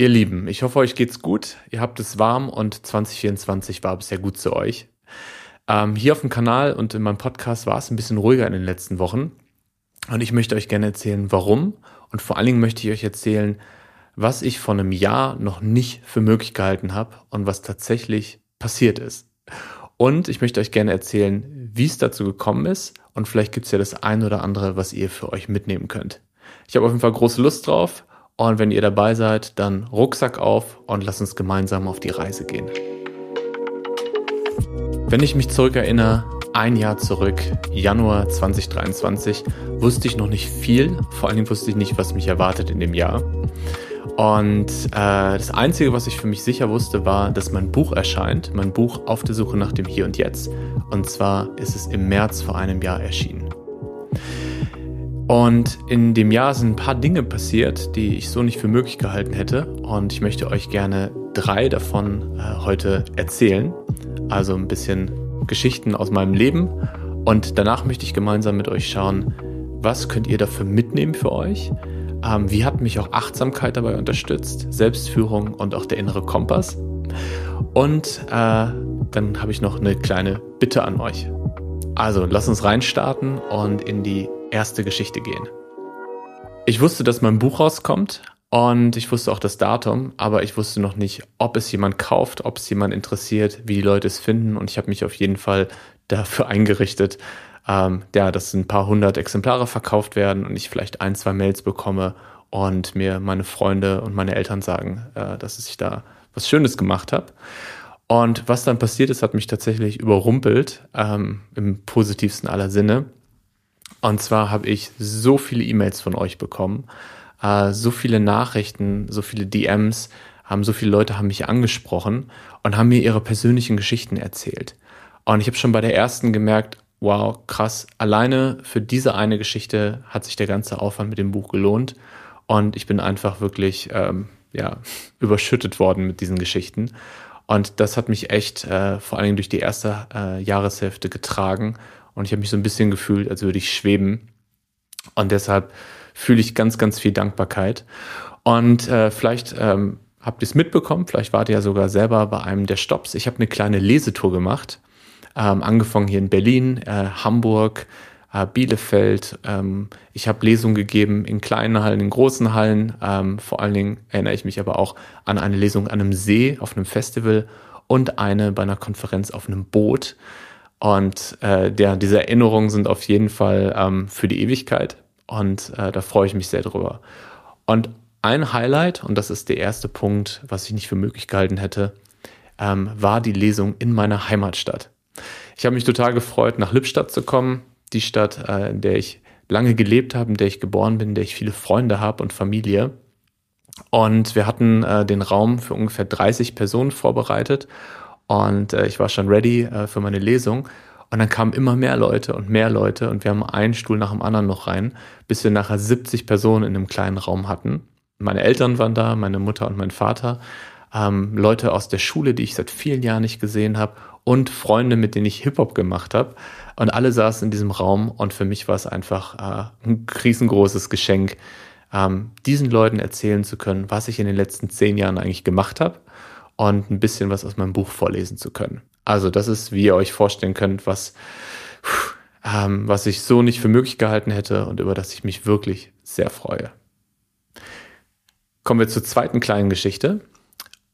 Ihr Lieben, ich hoffe, euch geht's gut. Ihr habt es warm und 2024 war bisher gut zu euch. Ähm, hier auf dem Kanal und in meinem Podcast war es ein bisschen ruhiger in den letzten Wochen. Und ich möchte euch gerne erzählen, warum. Und vor allen Dingen möchte ich euch erzählen, was ich vor einem Jahr noch nicht für möglich gehalten habe und was tatsächlich passiert ist. Und ich möchte euch gerne erzählen, wie es dazu gekommen ist. Und vielleicht gibt es ja das ein oder andere, was ihr für euch mitnehmen könnt. Ich habe auf jeden Fall große Lust drauf. Und wenn ihr dabei seid, dann Rucksack auf und lasst uns gemeinsam auf die Reise gehen. Wenn ich mich zurückerinnere, ein Jahr zurück, Januar 2023, wusste ich noch nicht viel. Vor allen Dingen wusste ich nicht, was mich erwartet in dem Jahr. Und äh, das Einzige, was ich für mich sicher wusste, war, dass mein Buch erscheint. Mein Buch auf der Suche nach dem Hier und Jetzt. Und zwar ist es im März vor einem Jahr erschienen. Und in dem Jahr sind ein paar Dinge passiert, die ich so nicht für möglich gehalten hätte. Und ich möchte euch gerne drei davon äh, heute erzählen. Also ein bisschen Geschichten aus meinem Leben. Und danach möchte ich gemeinsam mit euch schauen, was könnt ihr dafür mitnehmen für euch? Ähm, wie hat mich auch Achtsamkeit dabei unterstützt? Selbstführung und auch der innere Kompass. Und äh, dann habe ich noch eine kleine Bitte an euch. Also lasst uns reinstarten und in die erste Geschichte gehen. Ich wusste, dass mein Buch rauskommt und ich wusste auch das Datum, aber ich wusste noch nicht, ob es jemand kauft, ob es jemand interessiert, wie die Leute es finden und ich habe mich auf jeden Fall dafür eingerichtet, ähm, ja, dass ein paar hundert Exemplare verkauft werden und ich vielleicht ein, zwei Mails bekomme und mir meine Freunde und meine Eltern sagen, äh, dass ich da was Schönes gemacht habe. Und was dann passiert ist, hat mich tatsächlich überrumpelt, ähm, im positivsten aller Sinne. Und zwar habe ich so viele E-Mails von euch bekommen, äh, so viele Nachrichten, so viele DMs, haben so viele Leute haben mich angesprochen und haben mir ihre persönlichen Geschichten erzählt. Und ich habe schon bei der ersten gemerkt, wow, krass, alleine für diese eine Geschichte hat sich der ganze Aufwand mit dem Buch gelohnt. Und ich bin einfach wirklich ähm, ja, überschüttet worden mit diesen Geschichten. Und das hat mich echt äh, vor allen Dingen durch die erste äh, Jahreshälfte getragen und ich habe mich so ein bisschen gefühlt, als würde ich schweben. Und deshalb fühle ich ganz, ganz viel Dankbarkeit. Und äh, vielleicht ähm, habt ihr es mitbekommen, vielleicht wart ihr ja sogar selber bei einem der Stops. Ich habe eine kleine Lesetour gemacht, ähm, angefangen hier in Berlin, äh, Hamburg, äh, Bielefeld. Ähm, ich habe Lesungen gegeben in kleinen Hallen, in großen Hallen. Ähm, vor allen Dingen erinnere ich mich aber auch an eine Lesung an einem See auf einem Festival und eine bei einer Konferenz auf einem Boot. Und äh, der, diese Erinnerungen sind auf jeden Fall ähm, für die Ewigkeit. Und äh, da freue ich mich sehr drüber. Und ein Highlight, und das ist der erste Punkt, was ich nicht für möglich gehalten hätte, ähm, war die Lesung in meiner Heimatstadt. Ich habe mich total gefreut, nach Lippstadt zu kommen, die Stadt, äh, in der ich lange gelebt habe, in der ich geboren bin, in der ich viele Freunde habe und Familie. Und wir hatten äh, den Raum für ungefähr 30 Personen vorbereitet und äh, ich war schon ready äh, für meine Lesung. Und dann kamen immer mehr Leute und mehr Leute und wir haben einen Stuhl nach dem anderen noch rein, bis wir nachher 70 Personen in einem kleinen Raum hatten. Meine Eltern waren da, meine Mutter und mein Vater, ähm, Leute aus der Schule, die ich seit vielen Jahren nicht gesehen habe und Freunde, mit denen ich Hip-Hop gemacht habe. Und alle saßen in diesem Raum und für mich war es einfach äh, ein riesengroßes Geschenk, ähm, diesen Leuten erzählen zu können, was ich in den letzten zehn Jahren eigentlich gemacht habe und ein bisschen was aus meinem Buch vorlesen zu können. Also das ist, wie ihr euch vorstellen könnt, was, ähm, was ich so nicht für möglich gehalten hätte und über das ich mich wirklich sehr freue. Kommen wir zur zweiten kleinen Geschichte.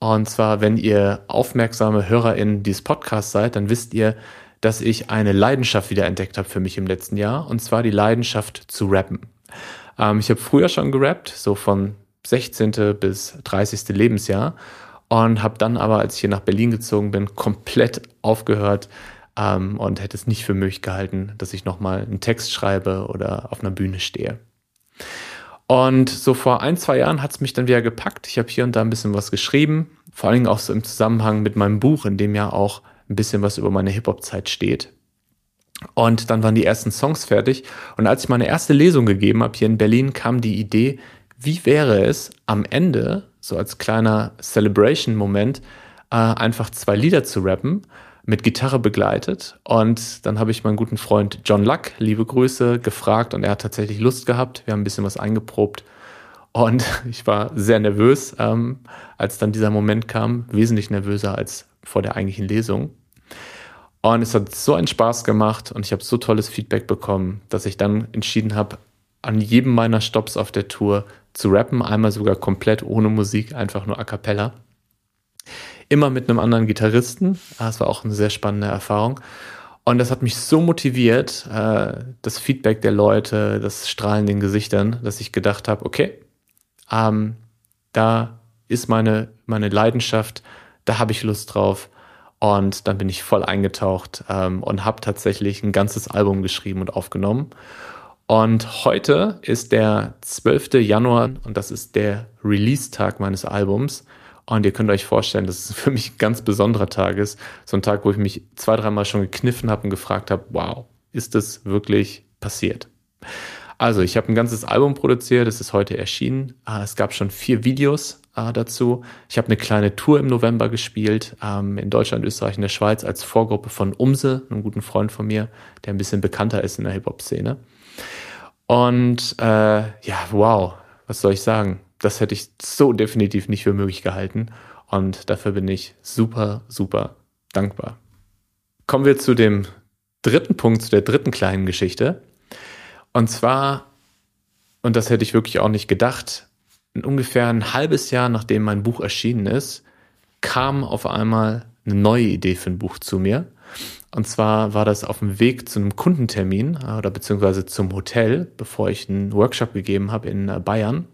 Und zwar, wenn ihr aufmerksame HörerInnen dieses Podcasts seid, dann wisst ihr, dass ich eine Leidenschaft wieder entdeckt habe für mich im letzten Jahr. Und zwar die Leidenschaft zu rappen. Ähm, ich habe früher schon gerappt, so von 16. bis 30. Lebensjahr und habe dann aber, als ich hier nach Berlin gezogen bin, komplett aufgehört ähm, und hätte es nicht für möglich gehalten, dass ich nochmal einen Text schreibe oder auf einer Bühne stehe. Und so vor ein, zwei Jahren hat es mich dann wieder gepackt. Ich habe hier und da ein bisschen was geschrieben, vor allen Dingen auch so im Zusammenhang mit meinem Buch, in dem ja auch ein bisschen was über meine Hip-Hop-Zeit steht. Und dann waren die ersten Songs fertig. Und als ich meine erste Lesung gegeben habe hier in Berlin, kam die Idee, wie wäre es am Ende so als kleiner Celebration-Moment, äh, einfach zwei Lieder zu rappen, mit Gitarre begleitet. Und dann habe ich meinen guten Freund John Luck, liebe Grüße, gefragt und er hat tatsächlich Lust gehabt. Wir haben ein bisschen was eingeprobt. Und ich war sehr nervös, ähm, als dann dieser Moment kam, wesentlich nervöser als vor der eigentlichen Lesung. Und es hat so einen Spaß gemacht und ich habe so tolles Feedback bekommen, dass ich dann entschieden habe, an jedem meiner Stops auf der Tour zu rappen, einmal sogar komplett ohne Musik, einfach nur a cappella. Immer mit einem anderen Gitarristen. Das war auch eine sehr spannende Erfahrung. Und das hat mich so motiviert, äh, das Feedback der Leute, das Strahlen in den Gesichtern, dass ich gedacht habe, okay, ähm, da ist meine, meine Leidenschaft, da habe ich Lust drauf. Und dann bin ich voll eingetaucht ähm, und habe tatsächlich ein ganzes Album geschrieben und aufgenommen. Und heute ist der 12. Januar und das ist der Release-Tag meines Albums. Und ihr könnt euch vorstellen, dass es für mich ein ganz besonderer Tag ist. So ein Tag, wo ich mich zwei, dreimal schon gekniffen habe und gefragt habe, wow, ist das wirklich passiert? Also, ich habe ein ganzes Album produziert, es ist heute erschienen. Ah, es gab schon vier Videos äh, dazu. Ich habe eine kleine Tour im November gespielt, ähm, in Deutschland, Österreich und der Schweiz als Vorgruppe von Umse, einem guten Freund von mir, der ein bisschen bekannter ist in der Hip-Hop-Szene. Und äh, ja, wow, was soll ich sagen? Das hätte ich so definitiv nicht für möglich gehalten. Und dafür bin ich super, super dankbar. Kommen wir zu dem dritten Punkt, zu der dritten kleinen Geschichte. Und zwar, und das hätte ich wirklich auch nicht gedacht, ungefähr ein halbes Jahr nachdem mein Buch erschienen ist, kam auf einmal eine neue Idee für ein Buch zu mir. Und zwar war das auf dem Weg zu einem Kundentermin äh, oder beziehungsweise zum Hotel, bevor ich einen Workshop gegeben habe in äh, Bayern.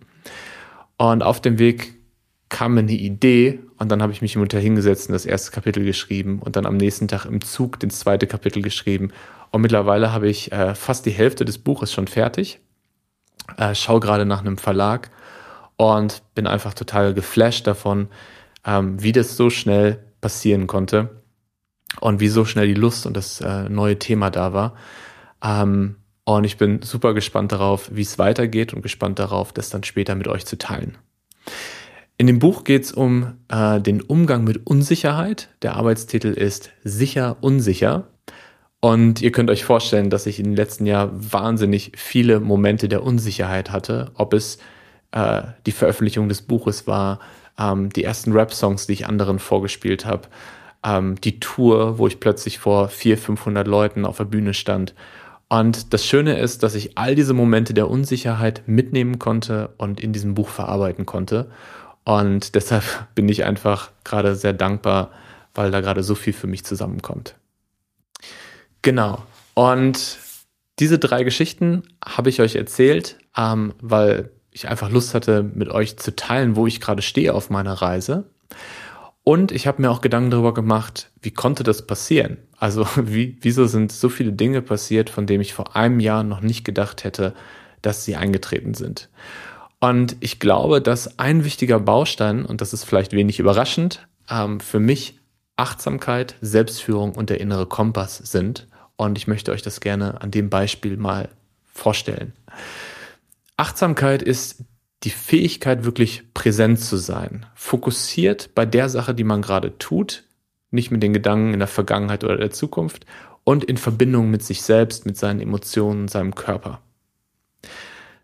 Und auf dem Weg kam mir eine Idee und dann habe ich mich im Hotel hingesetzt und das erste Kapitel geschrieben und dann am nächsten Tag im Zug das zweite Kapitel geschrieben. Und mittlerweile habe ich äh, fast die Hälfte des Buches schon fertig. Äh, schaue gerade nach einem Verlag und bin einfach total geflasht davon, ähm, wie das so schnell passieren konnte und wie so schnell die Lust und das äh, neue Thema da war. Ähm, und ich bin super gespannt darauf, wie es weitergeht und gespannt darauf, das dann später mit euch zu teilen. In dem Buch geht es um äh, den Umgang mit Unsicherheit. Der Arbeitstitel ist Sicher, unsicher. Und ihr könnt euch vorstellen, dass ich den letzten Jahren wahnsinnig viele Momente der Unsicherheit hatte, ob es äh, die Veröffentlichung des Buches war, ähm, die ersten Rap-Songs, die ich anderen vorgespielt habe, ähm, die Tour, wo ich plötzlich vor 400, 500 Leuten auf der Bühne stand. Und das Schöne ist, dass ich all diese Momente der Unsicherheit mitnehmen konnte und in diesem Buch verarbeiten konnte. Und deshalb bin ich einfach gerade sehr dankbar, weil da gerade so viel für mich zusammenkommt. Genau. Und diese drei Geschichten habe ich euch erzählt, ähm, weil ich einfach Lust hatte, mit euch zu teilen, wo ich gerade stehe auf meiner Reise. Und ich habe mir auch Gedanken darüber gemacht, wie konnte das passieren? Also wie, wieso sind so viele Dinge passiert, von denen ich vor einem Jahr noch nicht gedacht hätte, dass sie eingetreten sind? Und ich glaube, dass ein wichtiger Baustein, und das ist vielleicht wenig überraschend, ähm, für mich Achtsamkeit, Selbstführung und der innere Kompass sind. Und ich möchte euch das gerne an dem Beispiel mal vorstellen. Achtsamkeit ist die Fähigkeit, wirklich präsent zu sein, fokussiert bei der Sache, die man gerade tut, nicht mit den Gedanken in der Vergangenheit oder der Zukunft und in Verbindung mit sich selbst, mit seinen Emotionen, seinem Körper.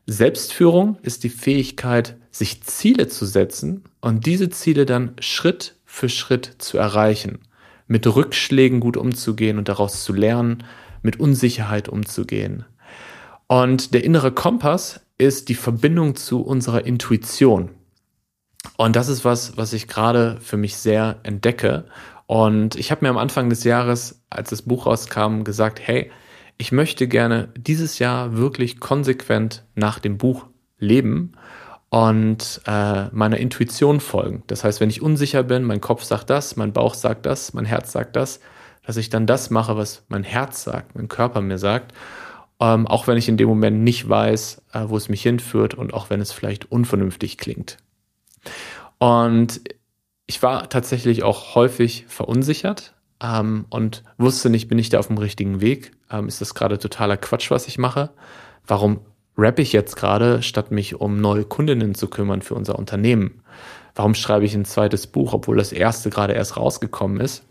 Selbstführung ist die Fähigkeit, sich Ziele zu setzen und diese Ziele dann Schritt für Schritt zu erreichen, mit Rückschlägen gut umzugehen und daraus zu lernen, mit Unsicherheit umzugehen. Und der innere Kompass ist die Verbindung zu unserer Intuition. Und das ist was, was ich gerade für mich sehr entdecke. Und ich habe mir am Anfang des Jahres, als das Buch rauskam, gesagt, hey, ich möchte gerne dieses Jahr wirklich konsequent nach dem Buch leben und äh, meiner Intuition folgen. Das heißt, wenn ich unsicher bin, mein Kopf sagt das, mein Bauch sagt das, mein Herz sagt das, dass ich dann das mache, was mein Herz sagt, mein Körper mir sagt ähm, auch wenn ich in dem Moment nicht weiß, äh, wo es mich hinführt und auch wenn es vielleicht unvernünftig klingt. Und ich war tatsächlich auch häufig verunsichert ähm, und wusste nicht, bin ich da auf dem richtigen Weg? Ähm, ist das gerade totaler Quatsch, was ich mache? Warum rappe ich jetzt gerade, statt mich um neue Kundinnen zu kümmern für unser Unternehmen? Warum schreibe ich ein zweites Buch, obwohl das erste gerade erst rausgekommen ist?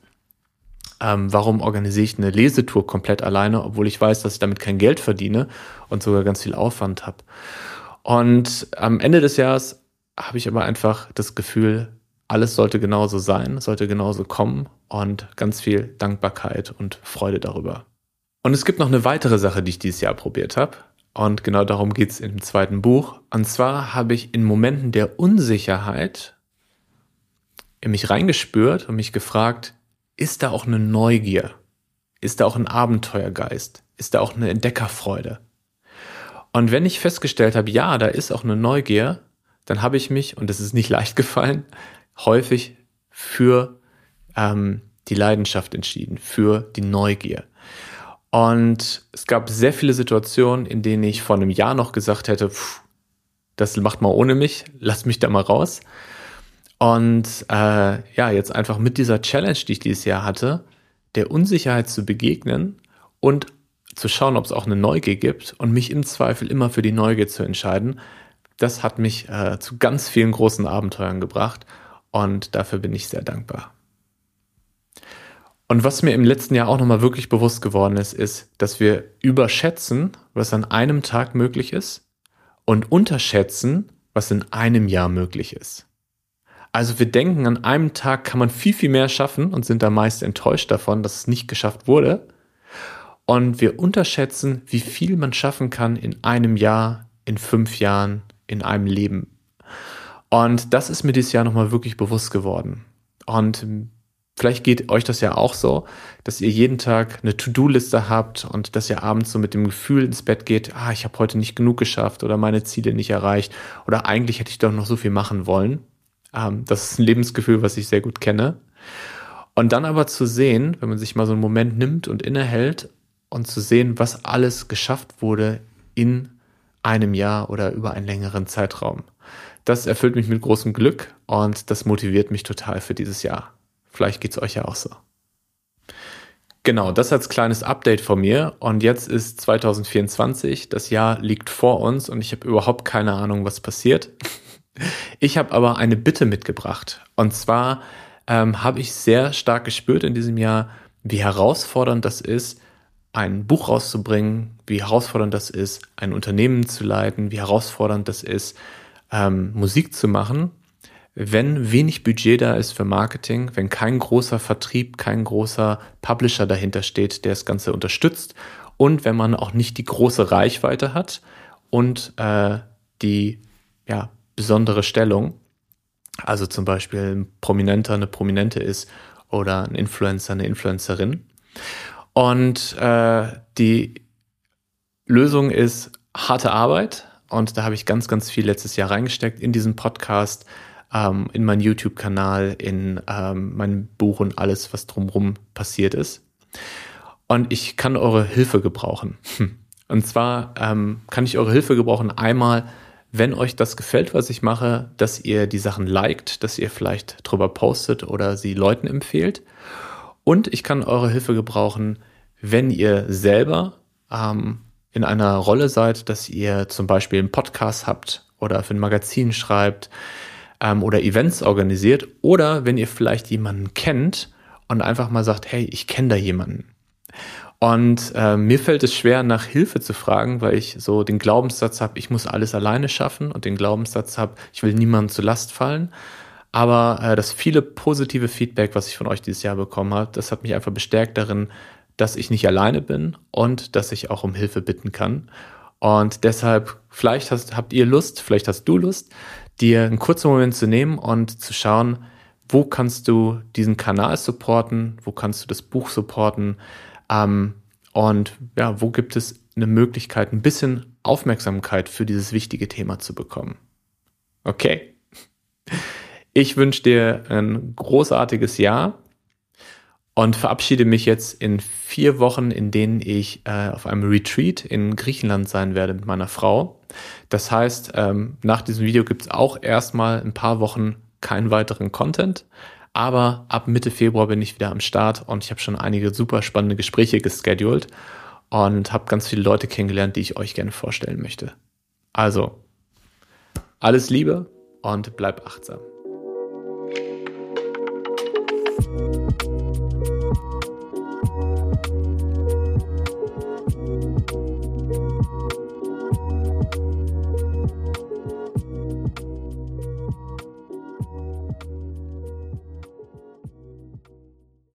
Ähm, warum organisiere ich eine Lesetour komplett alleine, obwohl ich weiß, dass ich damit kein Geld verdiene und sogar ganz viel Aufwand habe. Und am Ende des Jahres habe ich aber einfach das Gefühl, alles sollte genauso sein, sollte genauso kommen und ganz viel Dankbarkeit und Freude darüber. Und es gibt noch eine weitere Sache, die ich dieses Jahr probiert habe. Und genau darum geht es im zweiten Buch. Und zwar habe ich in Momenten der Unsicherheit in mich reingespürt und mich gefragt, ist da auch eine Neugier? Ist da auch ein Abenteuergeist? Ist da auch eine Entdeckerfreude? Und wenn ich festgestellt habe, ja, da ist auch eine Neugier, dann habe ich mich, und es ist nicht leicht gefallen, häufig für ähm, die Leidenschaft entschieden, für die Neugier. Und es gab sehr viele Situationen, in denen ich vor einem Jahr noch gesagt hätte, pff, das macht mal ohne mich, lass mich da mal raus. Und äh, ja, jetzt einfach mit dieser Challenge, die ich dieses Jahr hatte, der Unsicherheit zu begegnen und zu schauen, ob es auch eine Neugier gibt und mich im Zweifel immer für die Neugier zu entscheiden, das hat mich äh, zu ganz vielen großen Abenteuern gebracht und dafür bin ich sehr dankbar. Und was mir im letzten Jahr auch nochmal wirklich bewusst geworden ist, ist, dass wir überschätzen, was an einem Tag möglich ist und unterschätzen, was in einem Jahr möglich ist. Also wir denken, an einem Tag kann man viel, viel mehr schaffen und sind da meist enttäuscht davon, dass es nicht geschafft wurde. Und wir unterschätzen, wie viel man schaffen kann in einem Jahr, in fünf Jahren, in einem Leben. Und das ist mir dieses Jahr nochmal wirklich bewusst geworden. Und vielleicht geht euch das ja auch so, dass ihr jeden Tag eine To-Do-Liste habt und dass ihr abends so mit dem Gefühl ins Bett geht, ah, ich habe heute nicht genug geschafft oder meine Ziele nicht erreicht oder eigentlich hätte ich doch noch so viel machen wollen. Ähm, das ist ein Lebensgefühl, was ich sehr gut kenne. Und dann aber zu sehen, wenn man sich mal so einen Moment nimmt und innehält und zu sehen, was alles geschafft wurde in einem Jahr oder über einen längeren Zeitraum. Das erfüllt mich mit großem Glück und das motiviert mich total für dieses Jahr. Vielleicht geht es euch ja auch so. Genau, das als kleines Update von mir. Und jetzt ist 2024, das Jahr liegt vor uns und ich habe überhaupt keine Ahnung, was passiert. Ich habe aber eine Bitte mitgebracht. Und zwar ähm, habe ich sehr stark gespürt in diesem Jahr, wie herausfordernd das ist, ein Buch rauszubringen, wie herausfordernd das ist, ein Unternehmen zu leiten, wie herausfordernd das ist, ähm, Musik zu machen, wenn wenig Budget da ist für Marketing, wenn kein großer Vertrieb, kein großer Publisher dahinter steht, der das Ganze unterstützt und wenn man auch nicht die große Reichweite hat und äh, die ja, besondere Stellung, also zum Beispiel ein Prominenter, eine Prominente ist oder ein Influencer, eine Influencerin. Und äh, die Lösung ist harte Arbeit. Und da habe ich ganz, ganz viel letztes Jahr reingesteckt in diesen Podcast, ähm, in meinen YouTube-Kanal, in ähm, mein Buch und alles, was drumherum passiert ist. Und ich kann eure Hilfe gebrauchen. Und zwar ähm, kann ich eure Hilfe gebrauchen einmal, wenn euch das gefällt, was ich mache, dass ihr die Sachen liked, dass ihr vielleicht drüber postet oder sie Leuten empfehlt. Und ich kann eure Hilfe gebrauchen, wenn ihr selber ähm, in einer Rolle seid, dass ihr zum Beispiel einen Podcast habt oder für ein Magazin schreibt ähm, oder Events organisiert oder wenn ihr vielleicht jemanden kennt und einfach mal sagt, hey, ich kenne da jemanden. Und äh, mir fällt es schwer, nach Hilfe zu fragen, weil ich so den Glaubenssatz habe, ich muss alles alleine schaffen und den Glaubenssatz habe, ich will niemandem zu Last fallen. Aber äh, das viele positive Feedback, was ich von euch dieses Jahr bekommen habe, das hat mich einfach bestärkt darin, dass ich nicht alleine bin und dass ich auch um Hilfe bitten kann. Und deshalb, vielleicht hast, habt ihr Lust, vielleicht hast du Lust, dir einen kurzen Moment zu nehmen und zu schauen, wo kannst du diesen Kanal supporten, wo kannst du das Buch supporten ähm, und ja, wo gibt es eine Möglichkeit, ein bisschen Aufmerksamkeit für dieses wichtige Thema zu bekommen. Okay? Ich wünsche dir ein großartiges Jahr und verabschiede mich jetzt in vier Wochen, in denen ich äh, auf einem Retreat in Griechenland sein werde mit meiner Frau. Das heißt, ähm, nach diesem Video gibt es auch erstmal ein paar Wochen keinen weiteren Content. Aber ab Mitte Februar bin ich wieder am Start und ich habe schon einige super spannende Gespräche gescheduled und habe ganz viele Leute kennengelernt, die ich euch gerne vorstellen möchte. Also, alles Liebe und bleib achtsam.